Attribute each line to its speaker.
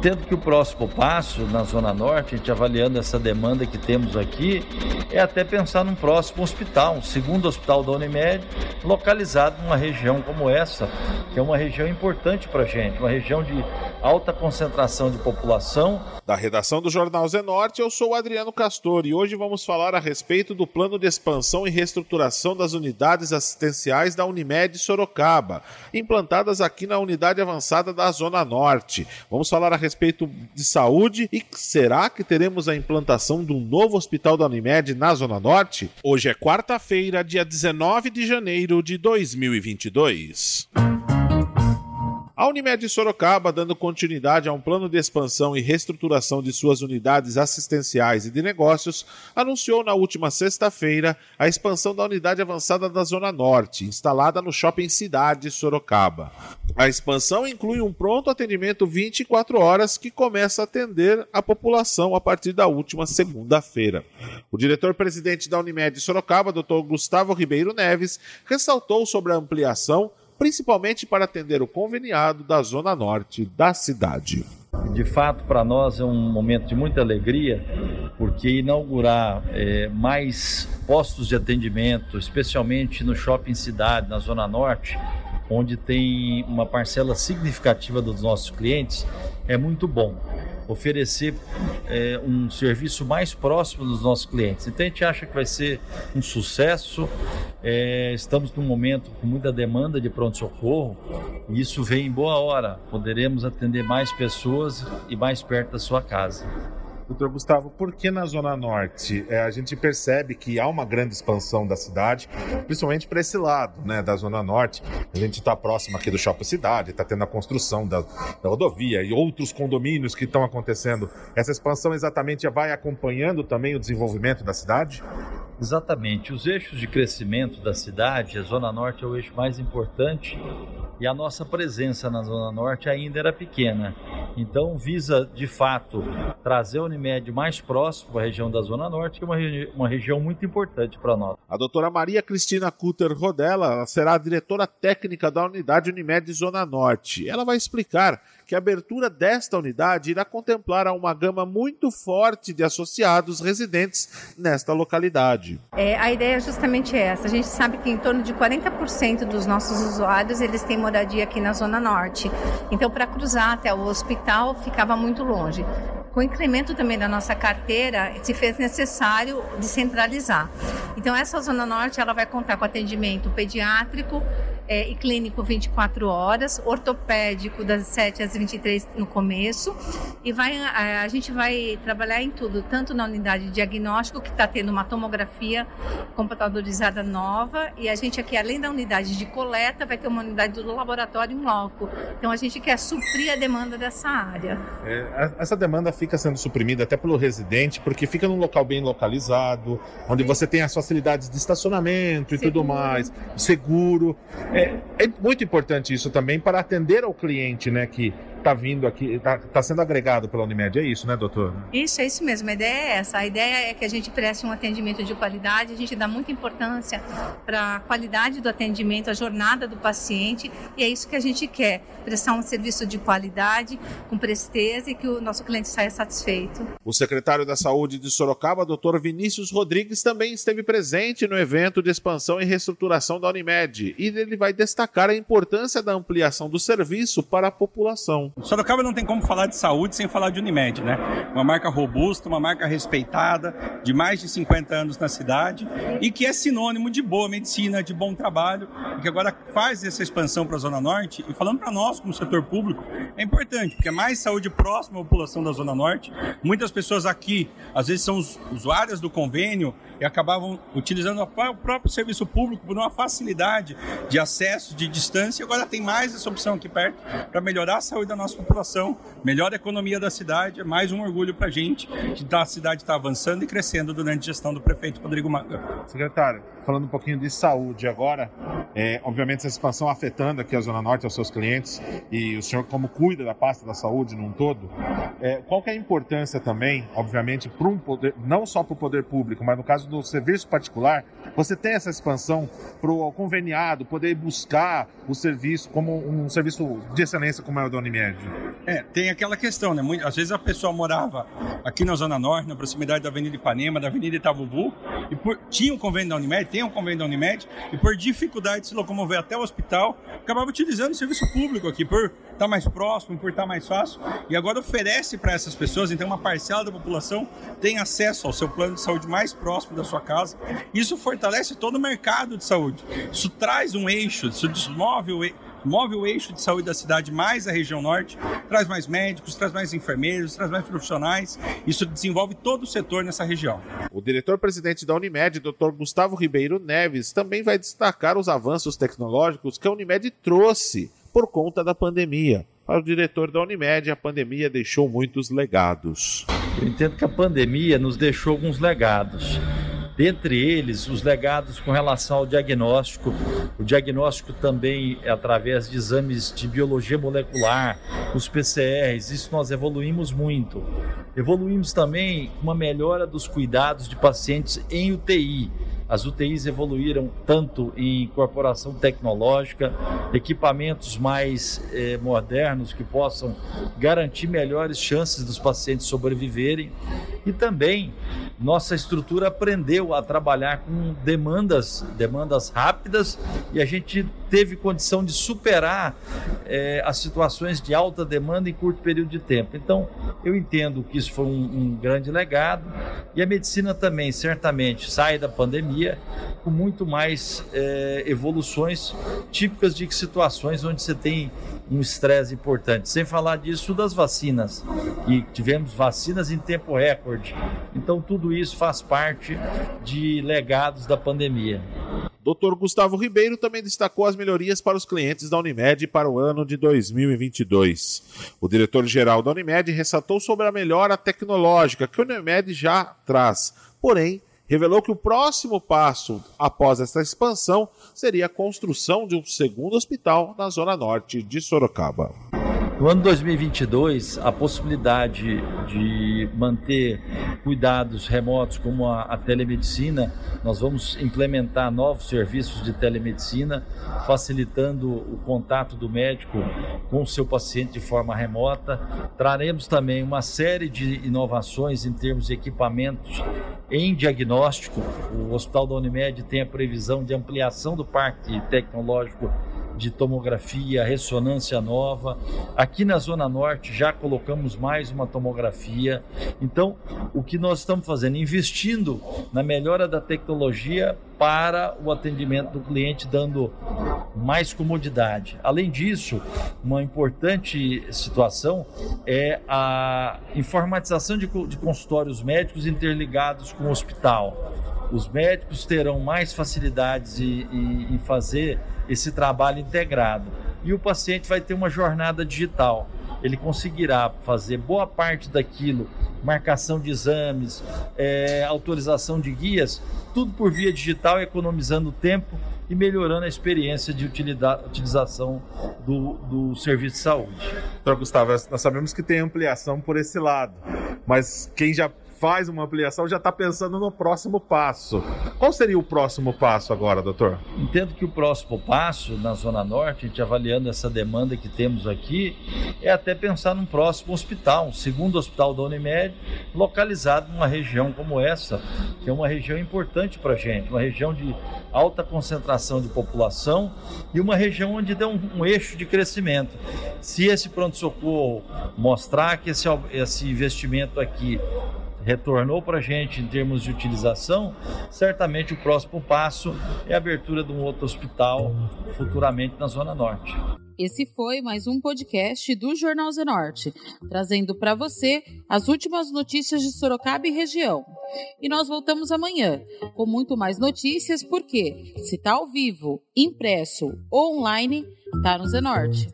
Speaker 1: Entendo que o próximo passo na Zona Norte, a gente avaliando essa demanda que temos aqui, é até pensar num próximo hospital, um segundo hospital da Unimed, localizado numa região como essa, que é uma região importante para a gente, uma região de alta concentração de população.
Speaker 2: Da redação do Jornal Zenorte, eu sou o Adriano Castor e hoje vamos falar a respeito do plano de expansão e reestruturação das unidades assistenciais da Unimed Sorocaba, implantadas aqui na unidade avançada da Zona Norte. Vamos falar a respeito de saúde e será que teremos a implantação de um novo hospital da Unimed na Zona Norte? Hoje é quarta-feira, dia 19 de janeiro de 2022. A Unimed Sorocaba, dando continuidade a um plano de expansão e reestruturação de suas unidades assistenciais e de negócios, anunciou na última sexta-feira a expansão da unidade avançada da Zona Norte, instalada no Shopping Cidade Sorocaba. A expansão inclui um pronto atendimento 24 horas que começa a atender a população a partir da última segunda-feira. O diretor-presidente da Unimed Sorocaba, Dr. Gustavo Ribeiro Neves, ressaltou sobre a ampliação principalmente para atender o conveniado da zona norte da cidade.
Speaker 1: De fato, para nós é um momento de muita alegria, porque inaugurar é, mais postos de atendimento, especialmente no shopping cidade, na Zona Norte, onde tem uma parcela significativa dos nossos clientes, é muito bom oferecer é, um serviço mais próximo dos nossos clientes. Então a gente acha que vai ser um sucesso. É, estamos num momento com muita demanda de pronto-socorro e isso vem em boa hora. Poderemos atender mais pessoas e mais perto da sua casa.
Speaker 2: Doutor Gustavo, por que na Zona Norte é, a gente percebe que há uma grande expansão da cidade, principalmente para esse lado né, da Zona Norte? A gente está próximo aqui do Shopping Cidade, está tendo a construção da, da, rodovia e outros condomínios que estão acontecendo. Essa expansão exatamente vai acompanhando também o desenvolvimento da cidade?
Speaker 1: Exatamente. Os eixos de crescimento da cidade, a Zona Norte é o eixo mais importante e a nossa presença na Zona Norte ainda era pequena. Então, visa de fato trazer a Unimed mais próximo à região da Zona Norte, que é uma, regi uma região muito importante para nós.
Speaker 2: A doutora Maria Cristina Cutter Rodella será a diretora técnica da unidade Unimed Zona Norte. Ela vai explicar que a abertura desta unidade irá contemplar uma gama muito forte de associados residentes nesta localidade.
Speaker 3: É, a ideia é justamente essa. A gente sabe que em torno de 40% dos nossos usuários eles têm moradia aqui na Zona Norte. Então, para cruzar até o hospital ficava muito longe. Com o incremento também da nossa carteira, se fez necessário descentralizar. Então, essa Zona Norte ela vai contar com atendimento pediátrico, é, e clínico 24 horas, ortopédico das 7 às 23 no começo. E vai, a, a gente vai trabalhar em tudo, tanto na unidade de diagnóstico, que está tendo uma tomografia computadorizada nova, e a gente aqui, além da unidade de coleta, vai ter uma unidade do laboratório em loco. Então a gente quer suprir a demanda dessa área.
Speaker 2: É, essa demanda fica sendo suprimida até pelo residente, porque fica num local bem localizado, onde Sim. você tem as facilidades de estacionamento e seguro. tudo mais, seguro. É, é, é, muito importante isso também para atender ao cliente, né, que está vindo aqui, está tá sendo agregado pela Unimed. É isso, né, doutor?
Speaker 3: Isso, é isso mesmo. A ideia é essa. A ideia é que a gente preste um atendimento de qualidade, a gente dá muita importância para a qualidade do atendimento, a jornada do paciente, e é isso que a gente quer: prestar um serviço de qualidade, com presteza e que o nosso cliente saia satisfeito.
Speaker 2: O secretário da Saúde de Sorocaba, doutor Vinícius Rodrigues, também esteve presente no evento de expansão e reestruturação da Unimed, e ele vai destacar a importância da ampliação do serviço para a população.
Speaker 4: Sorocaba não tem como falar de saúde sem falar de Unimed, né? Uma marca robusta, uma marca respeitada, de mais de 50 anos na cidade e que é sinônimo de boa medicina, de bom trabalho, que agora faz essa expansão para a Zona Norte. E falando para nós, como setor público, é importante, porque é mais saúde próxima à população da Zona Norte. Muitas pessoas aqui, às vezes, são usuárias do convênio e acabavam utilizando o próprio serviço público por uma facilidade de acesso, de distância. Agora tem mais essa opção aqui perto para melhorar a saúde da nossa população, melhor a economia da cidade, é mais um orgulho para a gente que a cidade está avançando e crescendo durante a gestão do prefeito Rodrigo Maga.
Speaker 2: Secretário, falando um pouquinho de saúde agora, É, obviamente, essa expansão afetando aqui a Zona Norte, aos seus clientes, e o senhor, como cuida da pasta da saúde num todo, é, qual que é a importância também, obviamente, para um poder, não só para o poder público, mas no caso do serviço particular, você tem essa expansão para o conveniado poder buscar o serviço como um serviço de excelência como é o da Unimed?
Speaker 4: É, tem aquela questão, né? Às vezes a pessoa morava aqui na Zona Norte, na proximidade da Avenida Ipanema, da Avenida Itavuvu, e por, tinha um convênio da Unimed, tem um convênio da Unimed, e por dificuldade de se locomover até o hospital, acabava utilizando o serviço público aqui, por estar tá mais próximo, por estar tá mais fácil, e agora oferece para essas pessoas, então uma parcela da população tem acesso ao seu plano de saúde mais próximo da sua casa. Isso fortalece todo o mercado de saúde. Isso traz um eixo, isso desmove o eixo move o eixo de saúde da cidade mais a região norte, traz mais médicos, traz mais enfermeiros, traz mais profissionais. Isso desenvolve todo o setor nessa região.
Speaker 2: O diretor-presidente da Unimed, Dr. Gustavo Ribeiro Neves, também vai destacar os avanços tecnológicos que a Unimed trouxe por conta da pandemia. Para o diretor da Unimed, a pandemia deixou muitos legados.
Speaker 1: Eu entendo que a pandemia nos deixou alguns legados. Dentre eles, os legados com relação ao diagnóstico, o diagnóstico também é através de exames de biologia molecular, os PCRs, isso nós evoluímos muito. Evoluímos também uma melhora dos cuidados de pacientes em UTI. As UTIs evoluíram tanto em incorporação tecnológica, equipamentos mais eh, modernos que possam garantir melhores chances dos pacientes sobreviverem e também nossa estrutura aprendeu a trabalhar com demandas, demandas rápidas e a gente teve condição de superar eh, as situações de alta demanda em curto período de tempo. Então, eu entendo que isso foi um, um grande legado e a medicina também certamente sai da pandemia com muito mais eh, evoluções típicas de situações onde você tem um estresse importante. Sem falar disso das vacinas, que tivemos vacinas em tempo recorde. Então, tudo isso faz parte de legados da pandemia.
Speaker 2: Dr. Gustavo Ribeiro também destacou as melhorias para os clientes da Unimed para o ano de 2022. O diretor-geral da Unimed ressaltou sobre a melhora tecnológica que a Unimed já traz, porém, revelou que o próximo passo após essa expansão seria a construção de um segundo hospital na zona norte de Sorocaba.
Speaker 1: No ano 2022, a possibilidade de manter cuidados remotos como a, a, telemedicina, nós vamos implementar novos serviços de telemedicina, facilitando o contato do médico com o seu paciente de forma remota. Traremos também uma série de inovações em termos de equipamentos em diagnóstico. O Hospital da Unimed tem a previsão de ampliação do parque tecnológico de tomografia, ressonância nova. Aqui na Zona Norte já colocamos mais uma tomografia. Então, o que nós estamos fazendo? Investindo na melhora da tecnologia para o atendimento do cliente, dando mais comodidade. Além disso, uma importante situação é a informatização de, de consultórios médicos interligados com o hospital. Os médicos terão mais facilidades em fazer esse trabalho integrado. E o paciente vai ter uma jornada digital. Ele conseguirá fazer boa parte daquilo, marcação de exames, é, autorização de guias, tudo por via digital, economizando tempo e melhorando a experiência de utilização do, do serviço de saúde.
Speaker 2: Doutor Gustavo, nós sabemos que tem ampliação por esse lado, mas quem já faz uma ampliação já está pensando no próximo passo. Qual seria o próximo passo agora, doutor?
Speaker 1: Entendo que o próximo passo na Zona Norte, a gente avaliando essa demanda que temos aqui, é até pensar num próximo hospital, um segundo hospital da Unimed, localizado numa região como essa, que é uma região importante para a gente, uma região de alta concentração de população e uma região onde deu um, um eixo de crescimento. Se esse pronto-socorro mostrar que esse, esse investimento aqui retornou para a gente em termos de utilização, certamente o próximo passo é a abertura de um outro hospital futuramente na Zona Norte.
Speaker 5: Esse foi mais um podcast do Jornal Zenorte, trazendo para você as últimas notícias de Sorocaba e região. E nós voltamos amanhã com muito mais notícias, porque se está ao vivo, impresso ou online, está no Zenorte.